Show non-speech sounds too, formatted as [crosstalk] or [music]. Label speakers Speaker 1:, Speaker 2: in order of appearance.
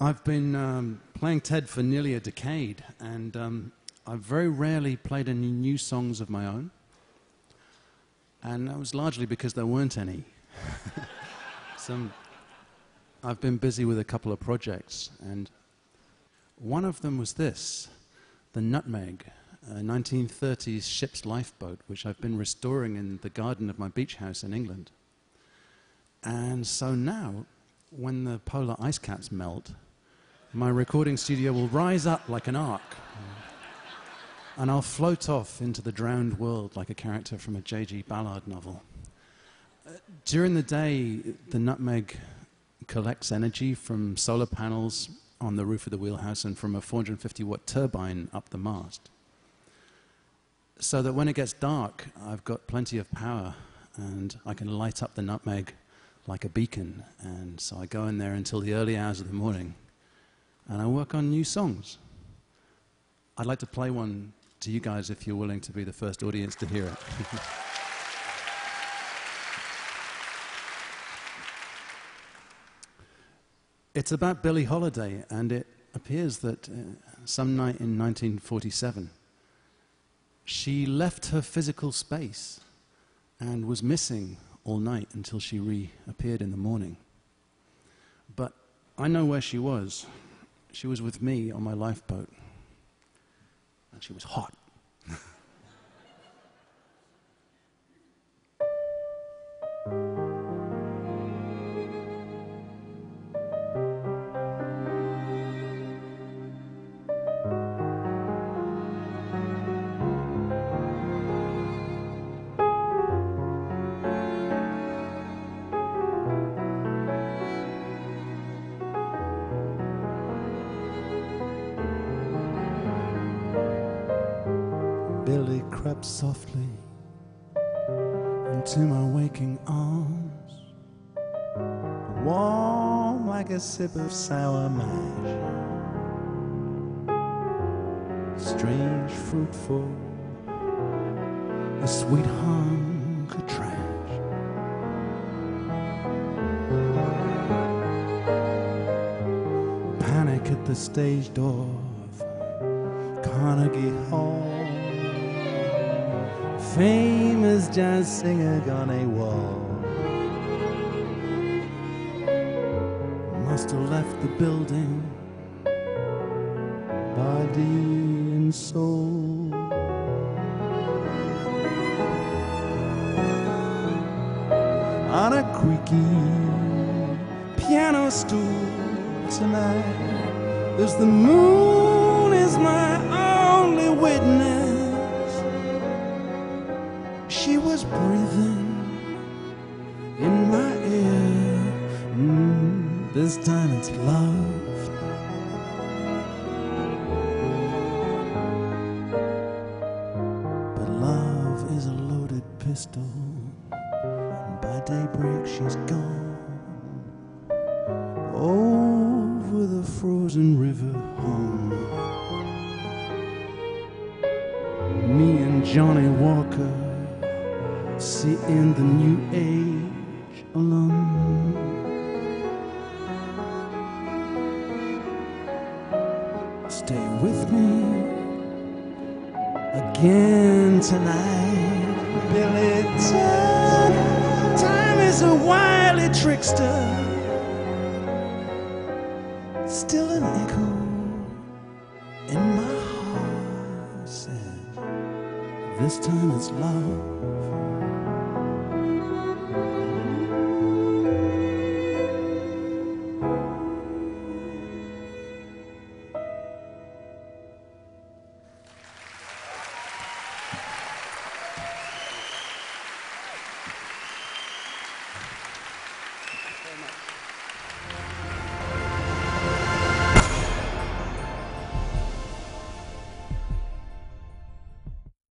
Speaker 1: I've been um, playing Ted for nearly a decade, and um, I've very rarely played any new songs of my own. And that was largely because there weren't any. [laughs] Some, I've been busy with a couple of projects, and one of them was this the Nutmeg, a 1930s ship's lifeboat, which I've been restoring in the garden of my beach house in England. And so now, when the polar ice caps melt, my recording studio will rise up like an ark. And I'll float off into the drowned world like a character from a J.G. Ballard novel. Uh, during the day, the nutmeg collects energy from solar panels on the roof of the wheelhouse and from a 450 watt turbine up the mast. So that when it gets dark, I've got plenty of power and I can light up the nutmeg like a beacon. And so I go in there until the early hours of the morning and I work on new songs. I'd like to play one to you guys if you're willing to be the first audience to hear it. [laughs] it's about Billie Holiday, and it appears that uh, some night in 1947, she left her physical space and was missing all night until she reappeared in the morning. But I know where she was. She was with me on my lifeboat, and she was hot. Billie crept softly into my waking arms, warm like a sip of sour mash, strange, fruitful, a sweet hunk of trash. Panic at the stage door of Carnegie Hall famous jazz singer on a wall. Must have left the building, body and soul. On a creaky piano stool tonight, as the moon is my only witness was breathing in my ear. Mm, this time it's love. But love is a loaded pistol. And by daybreak she's gone over the frozen river home. Me and Johnnie Walker see in the new age alone. Stay with me again tonight, Billie. Time, uh, time is a wily trickster, still an echo in my heart. This time it's love.